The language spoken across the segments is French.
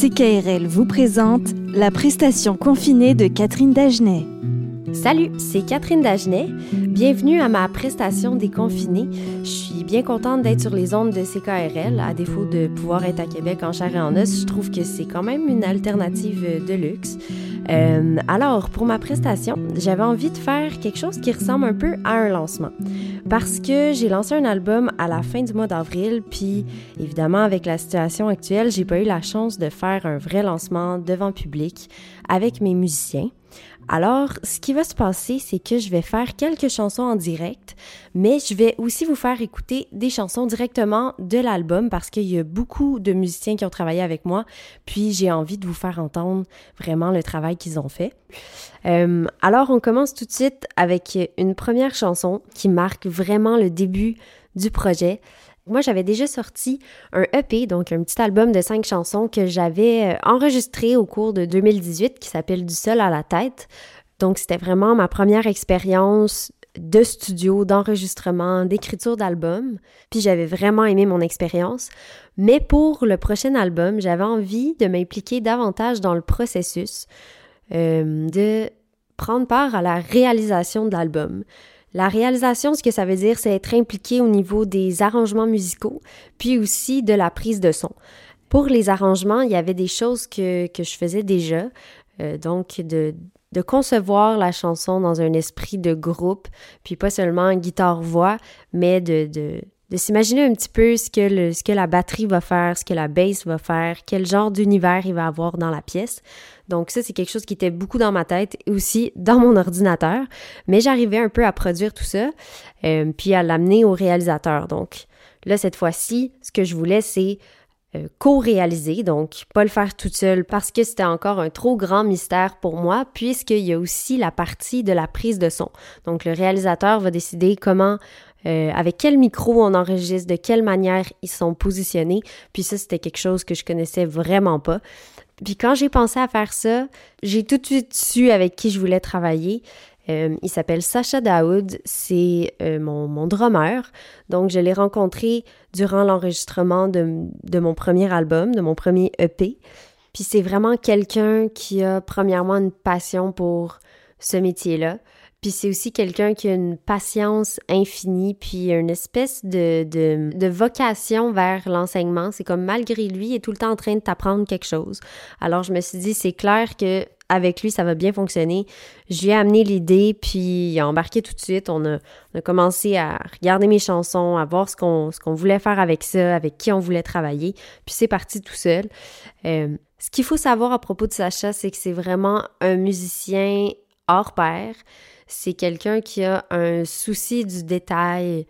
CKRL vous présente la prestation confinée de Catherine Dagenet. Salut, c'est Catherine Dagenet. Bienvenue à ma prestation déconfinée. Je suis bien contente d'être sur les ondes de CKRL. À défaut de pouvoir être à Québec en chair et en os, je trouve que c'est quand même une alternative de luxe. Euh, alors, pour ma prestation, j'avais envie de faire quelque chose qui ressemble un peu à un lancement. Parce que j'ai lancé un album à la fin du mois d'avril, puis évidemment, avec la situation actuelle, j'ai pas eu la chance de faire un vrai lancement devant public avec mes musiciens. Alors, ce qui va se passer, c'est que je vais faire quelques chansons en direct, mais je vais aussi vous faire écouter des chansons directement de l'album parce qu'il y a beaucoup de musiciens qui ont travaillé avec moi, puis j'ai envie de vous faire entendre vraiment le travail qu'ils ont fait. Euh, alors, on commence tout de suite avec une première chanson qui marque vraiment le début du projet. Moi, j'avais déjà sorti un EP, donc un petit album de cinq chansons que j'avais euh, enregistré au cours de 2018 qui s'appelle Du sol à la tête. Donc, c'était vraiment ma première expérience de studio, d'enregistrement, d'écriture d'album. Puis j'avais vraiment aimé mon expérience. Mais pour le prochain album, j'avais envie de m'impliquer davantage dans le processus, euh, de prendre part à la réalisation de l'album. La réalisation, ce que ça veut dire, c'est être impliqué au niveau des arrangements musicaux, puis aussi de la prise de son. Pour les arrangements, il y avait des choses que, que je faisais déjà, euh, donc de, de concevoir la chanson dans un esprit de groupe, puis pas seulement guitare-voix, mais de, de, de s'imaginer un petit peu ce que, ce que la batterie va faire, ce que la bass va faire, quel genre d'univers il va avoir dans la pièce. Donc ça, c'est quelque chose qui était beaucoup dans ma tête et aussi dans mon ordinateur, mais j'arrivais un peu à produire tout ça, euh, puis à l'amener au réalisateur. Donc là, cette fois-ci, ce que je voulais, c'est euh, co-réaliser, donc pas le faire toute seule parce que c'était encore un trop grand mystère pour moi, puisqu'il y a aussi la partie de la prise de son. Donc le réalisateur va décider comment euh, avec quel micro on enregistre, de quelle manière ils sont positionnés. Puis ça, c'était quelque chose que je connaissais vraiment pas. Puis quand j'ai pensé à faire ça, j'ai tout de suite su avec qui je voulais travailler. Euh, il s'appelle Sacha Daoud, c'est euh, mon, mon, drummer. Donc, je l'ai rencontré durant l'enregistrement de, de, mon premier album, de mon premier EP. Puis c'est vraiment quelqu'un qui a premièrement une passion pour ce métier-là. Puis c'est aussi quelqu'un qui a une patience infinie, puis une espèce de, de, vocation vers l'enseignement. C'est comme malgré lui, il est tout le temps en train de t'apprendre quelque chose. Alors je me suis dit, c'est clair que avec lui, ça va bien fonctionner. Je lui ai amené l'idée, puis il a embarqué tout de suite. On a, commencé à regarder mes chansons, à voir ce qu'on ce qu'on voulait faire avec ça, avec qui on voulait travailler. Puis c'est parti tout seul. Euh, ce qu'il faut savoir à propos de Sacha, c'est que c'est vraiment un musicien hors pair c'est quelqu'un qui a un souci du détail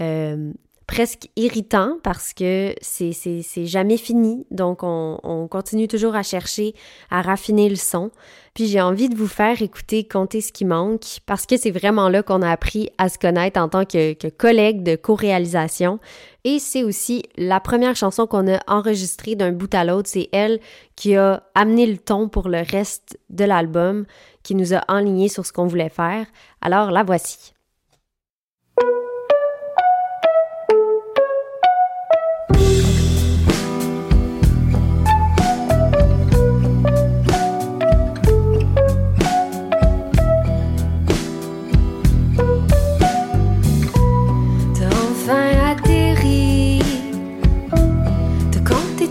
euh, presque irritant parce que c'est jamais fini. Donc, on, on, continue toujours à chercher à raffiner le son. Puis, j'ai envie de vous faire écouter Compter ce qui manque parce que c'est vraiment là qu'on a appris à se connaître en tant que, que collègue de co-réalisation. Et c'est aussi la première chanson qu'on a enregistrée d'un bout à l'autre. C'est elle qui a amené le ton pour le reste de l'album, qui nous a enlignés sur ce qu'on voulait faire. Alors, la voici. compter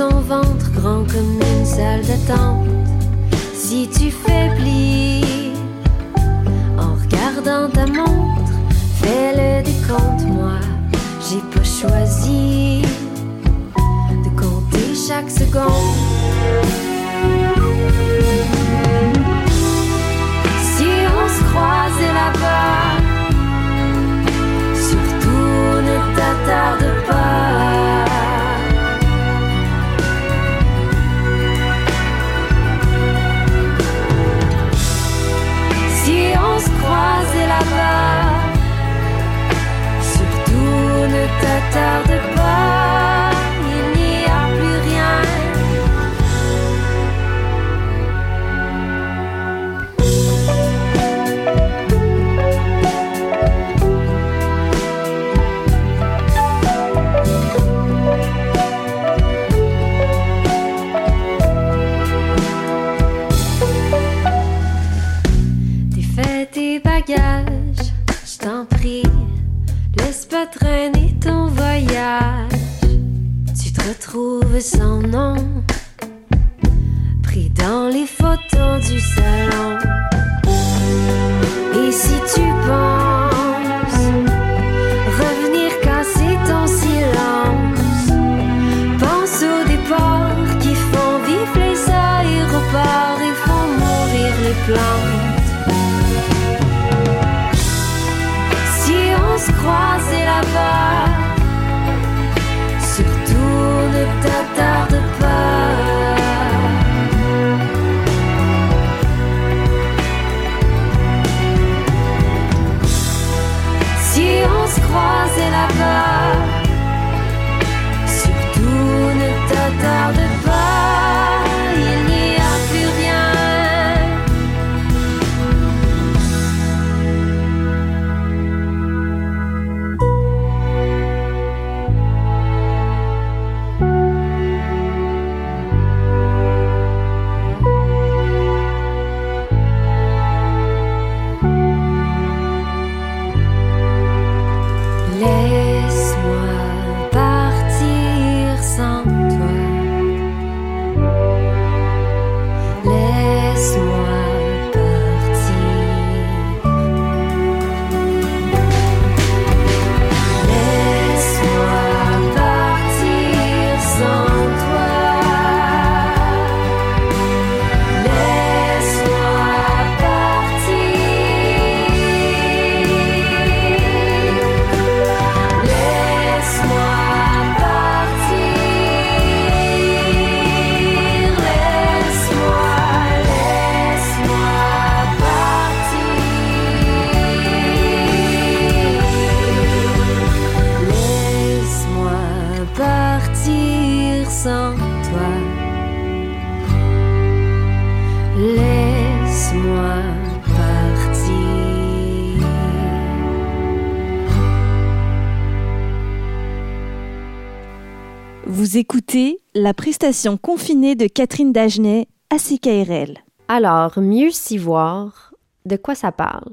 ton ventre, grand comme une salle d'attente. Si tu faiblis en regardant ta montre, fais le décompte, moi j'ai pas choisi de compter chaque seconde. said la prestation confinée de Catherine Dagenet à CKRL. Alors, mieux s'y voir, de quoi ça parle?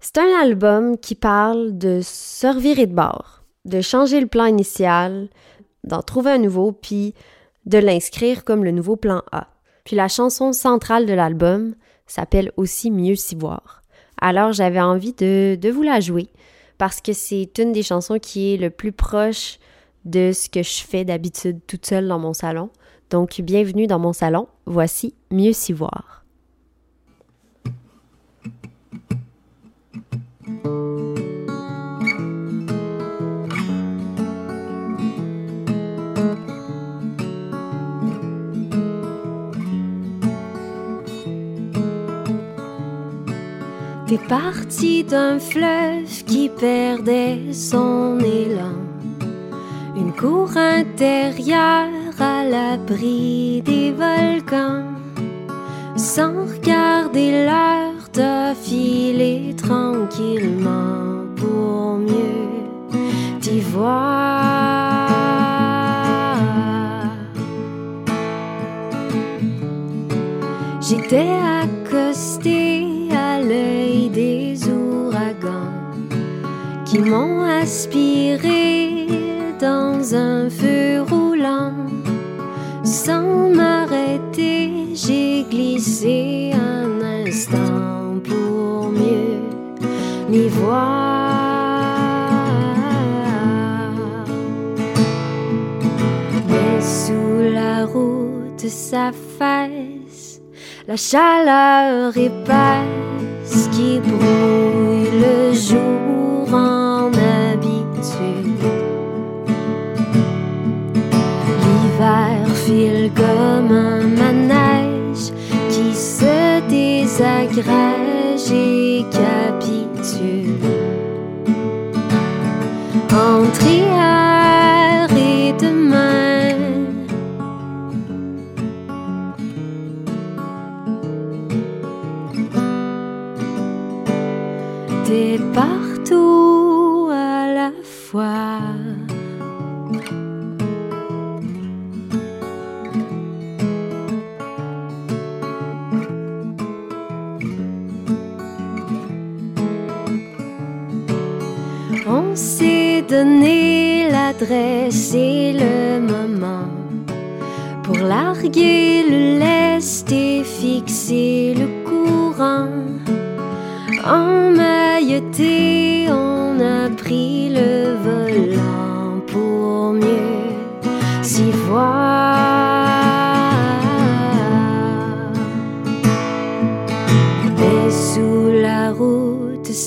C'est un album qui parle de se revirer de bord, de changer le plan initial, d'en trouver un nouveau, puis de l'inscrire comme le nouveau plan A. Puis la chanson centrale de l'album s'appelle aussi Mieux s'y voir. Alors j'avais envie de, de vous la jouer parce que c'est une des chansons qui est le plus proche de ce que je fais d'habitude toute seule dans mon salon. Donc bienvenue dans mon salon, voici Mieux s'y voir. T'es parti d'un fleuve qui perdait son élan. Une cour intérieure à l'abri des volcans. Sans regarder l'heure, t'as filé tranquillement pour mieux t'y voir. J'étais accosté à l'œil des ouragans qui m'ont aspiré dans un feu roulant. Sans m'arrêter, j'ai glissé un instant pour mieux m'y voir. Mais sous la route s'affaisse la chaleur épaisse qui brouille le jour en File comme un manège qui se désagrège et capitule. Entre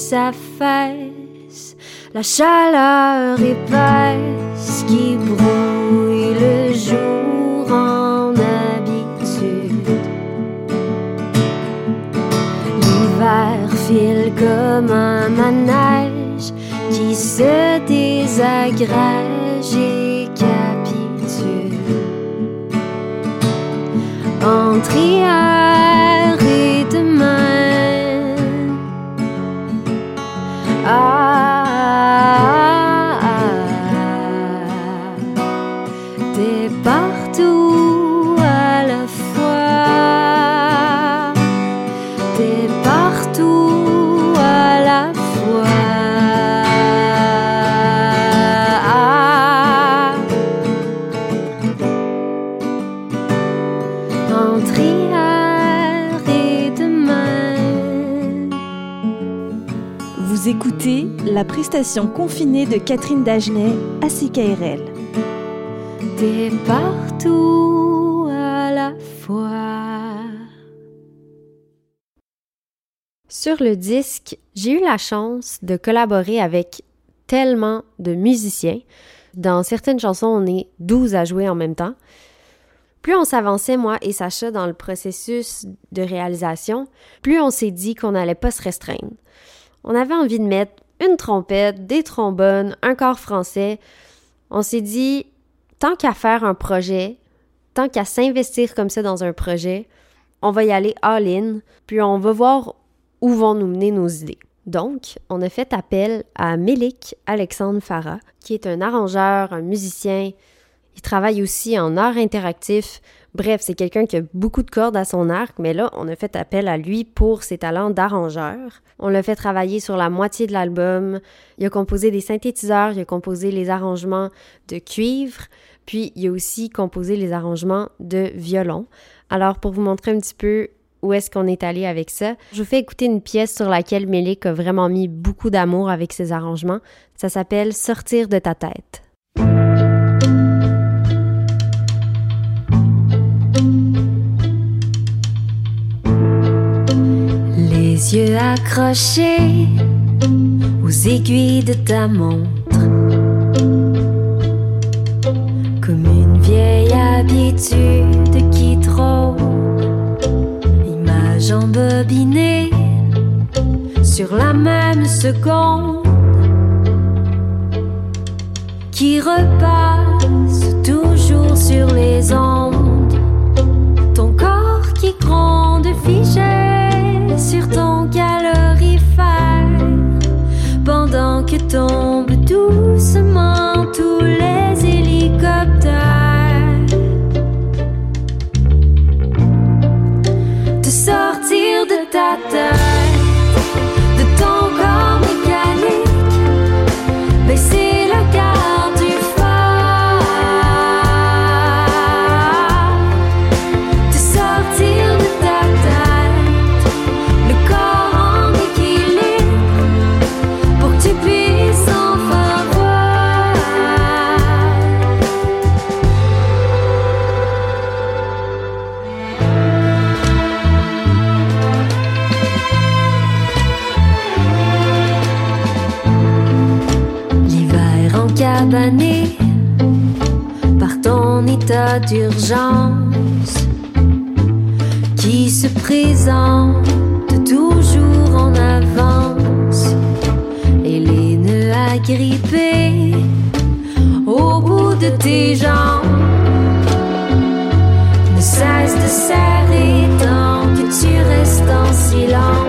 route s'affaisse la chaleur épaisse qui brouille le jour en habitude. L'hiver file comme un manège qui se désagrège et capitule. Entre prestation confinée de Catherine Dagenet à CKRL. T'es partout à la fois. Sur le disque, j'ai eu la chance de collaborer avec tellement de musiciens. Dans certaines chansons, on est 12 à jouer en même temps. Plus on s'avançait, moi et Sacha, dans le processus de réalisation, plus on s'est dit qu'on n'allait pas se restreindre. On avait envie de mettre une trompette, des trombones, un corps français. On s'est dit, tant qu'à faire un projet, tant qu'à s'investir comme ça dans un projet, on va y aller all-in, puis on va voir où vont nous mener nos idées. Donc, on a fait appel à Mélik Alexandre Farah, qui est un arrangeur, un musicien. Il travaille aussi en art interactif. Bref, c'est quelqu'un qui a beaucoup de cordes à son arc, mais là, on a fait appel à lui pour ses talents d'arrangeur. On l'a fait travailler sur la moitié de l'album. Il a composé des synthétiseurs, il a composé les arrangements de cuivre, puis il a aussi composé les arrangements de violon. Alors, pour vous montrer un petit peu où est-ce qu'on est allé avec ça. Je vous fais écouter une pièce sur laquelle Mélik a vraiment mis beaucoup d'amour avec ses arrangements. Ça s'appelle Sortir de ta tête. Les yeux accrochés aux aiguilles de ta montre. Comme une vieille habitude qui trône. Image embobinée sur la même seconde. Qui repasse toujours sur les ondes. Ton corps qui gronde figé sur ton pendant que d'urgence qui se présente toujours en avance et les nœuds agrippés au bout de tes jambes ne cessent de serrer tant que tu restes en silence.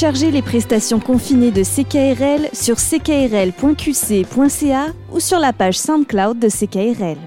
Téléchargez les prestations confinées de CKRL sur ckrl.qc.ca ou sur la page SoundCloud de CKRL.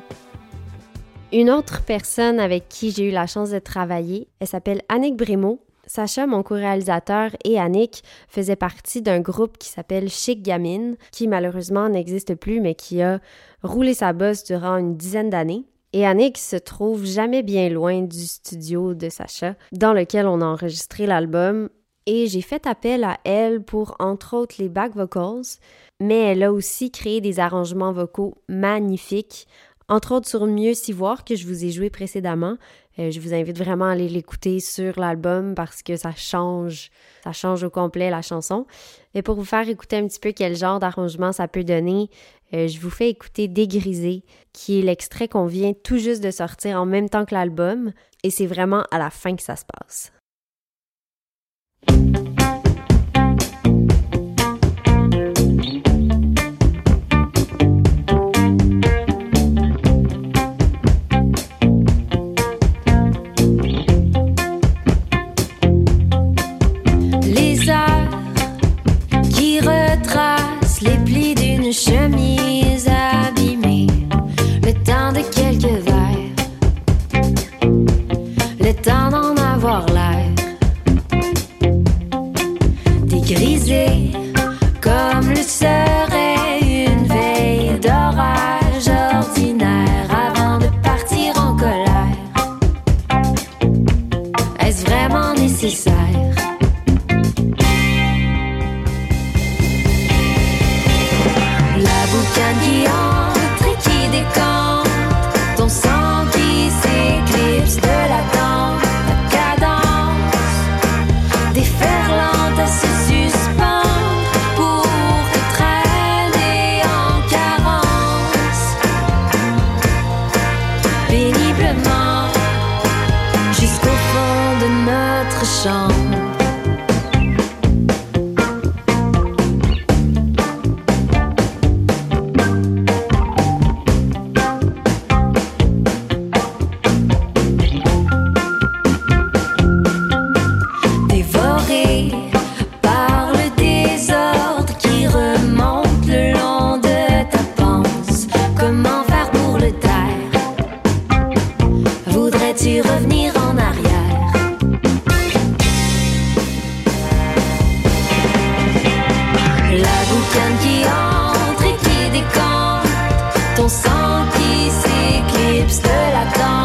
Une autre personne avec qui j'ai eu la chance de travailler, elle s'appelle Annick Brémaud. Sacha, mon co-réalisateur, et Annick faisaient partie d'un groupe qui s'appelle Chic Gamine, qui malheureusement n'existe plus, mais qui a roulé sa bosse durant une dizaine d'années. Et Annick se trouve jamais bien loin du studio de Sacha, dans lequel on a enregistré l'album, et j'ai fait appel à elle pour, entre autres, les back vocals, mais elle a aussi créé des arrangements vocaux magnifiques, entre autres sur Mieux s'y voir que je vous ai joué précédemment. Euh, je vous invite vraiment à aller l'écouter sur l'album parce que ça change, ça change au complet la chanson. Et pour vous faire écouter un petit peu quel genre d'arrangement ça peut donner, euh, je vous fais écouter Dégrisé, qui est l'extrait qu'on vient tout juste de sortir en même temps que l'album, et c'est vraiment à la fin que ça se passe. Les I don't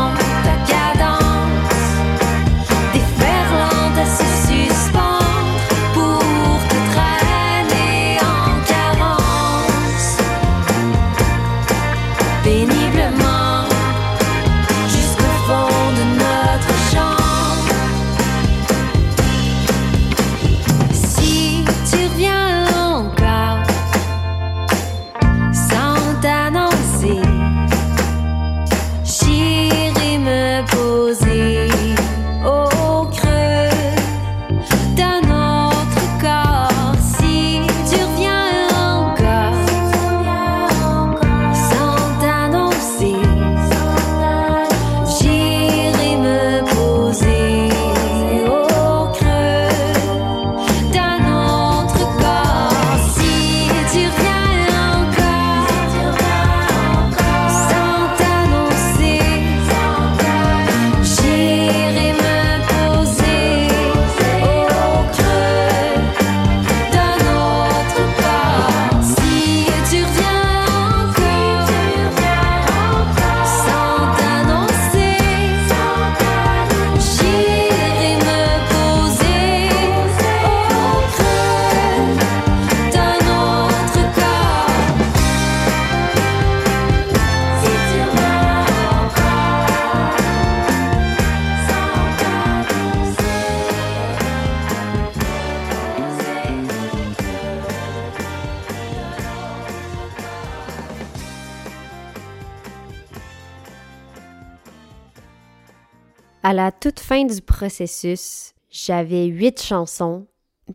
À la toute fin du processus, j'avais huit chansons,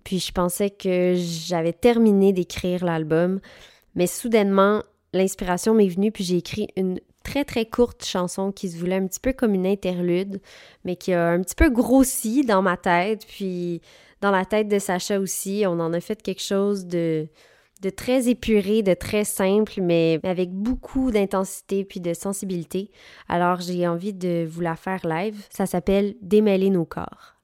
puis je pensais que j'avais terminé d'écrire l'album, mais soudainement, l'inspiration m'est venue, puis j'ai écrit une très très courte chanson qui se voulait un petit peu comme une interlude, mais qui a un petit peu grossi dans ma tête, puis dans la tête de Sacha aussi. On en a fait quelque chose de, de très épuré, de très simple, mais avec beaucoup d'intensité puis de sensibilité. Alors j'ai envie de vous la faire live. Ça s'appelle Démêler nos corps.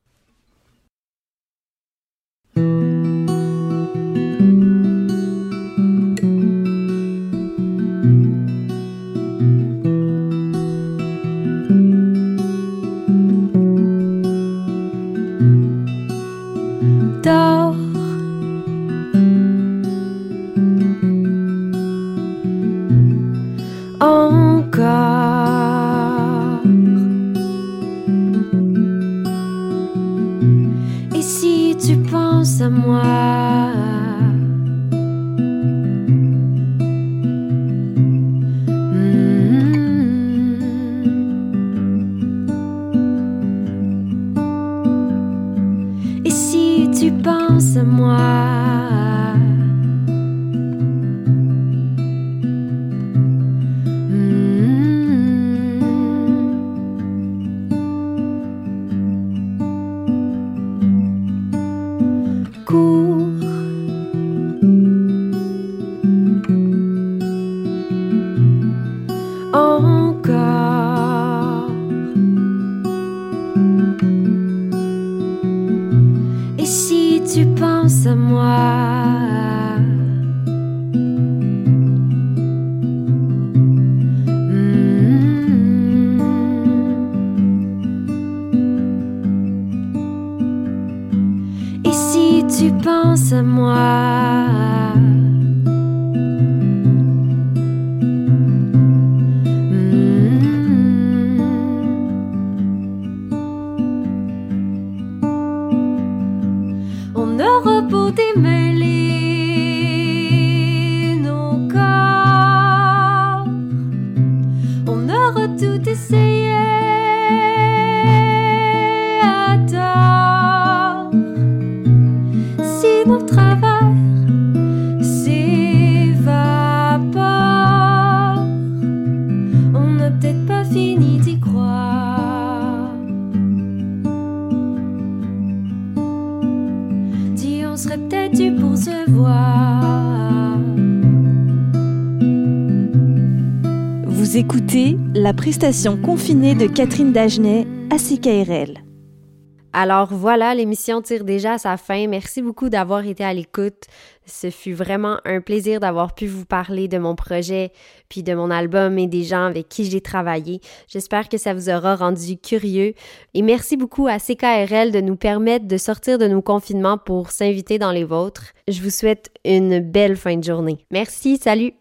moi. tu penses à moi. Écoutez la prestation confinée de Catherine Dagenet à CKRL. Alors voilà, l'émission tire déjà à sa fin. Merci beaucoup d'avoir été à l'écoute. Ce fut vraiment un plaisir d'avoir pu vous parler de mon projet, puis de mon album et des gens avec qui j'ai travaillé. J'espère que ça vous aura rendu curieux. Et merci beaucoup à CKRL de nous permettre de sortir de nos confinements pour s'inviter dans les vôtres. Je vous souhaite une belle fin de journée. Merci, salut!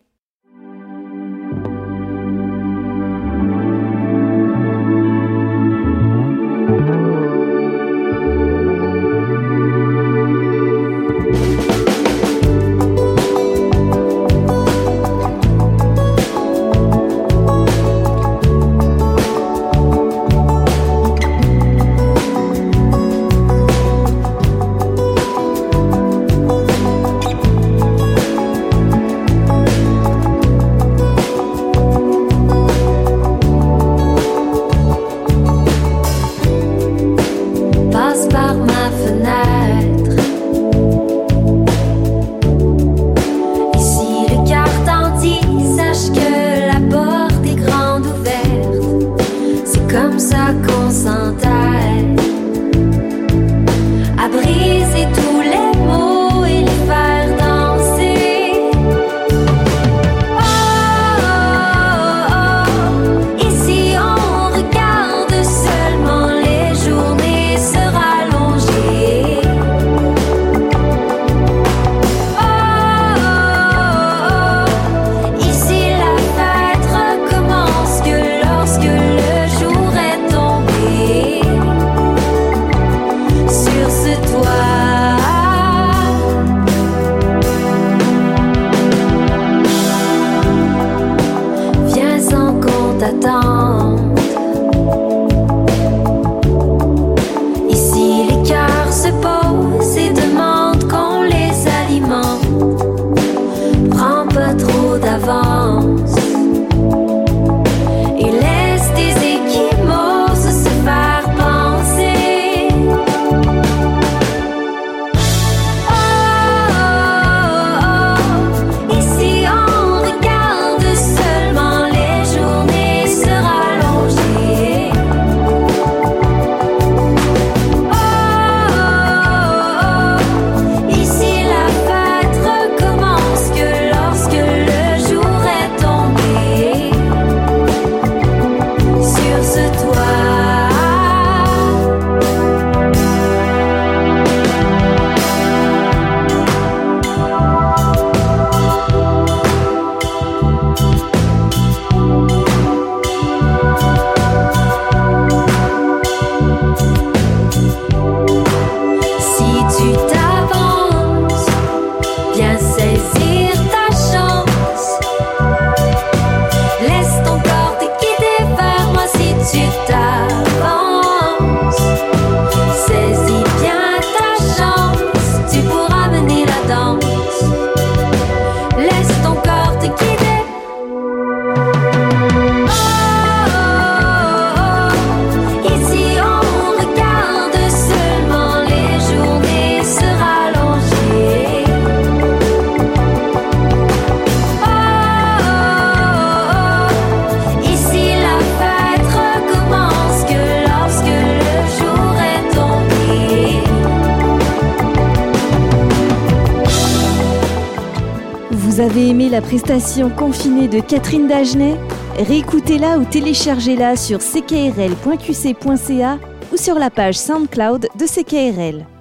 La prestation confinée de Catherine Dagenet Réécoutez-la ou téléchargez-la sur ckrl.qc.ca ou sur la page SoundCloud de CKRL.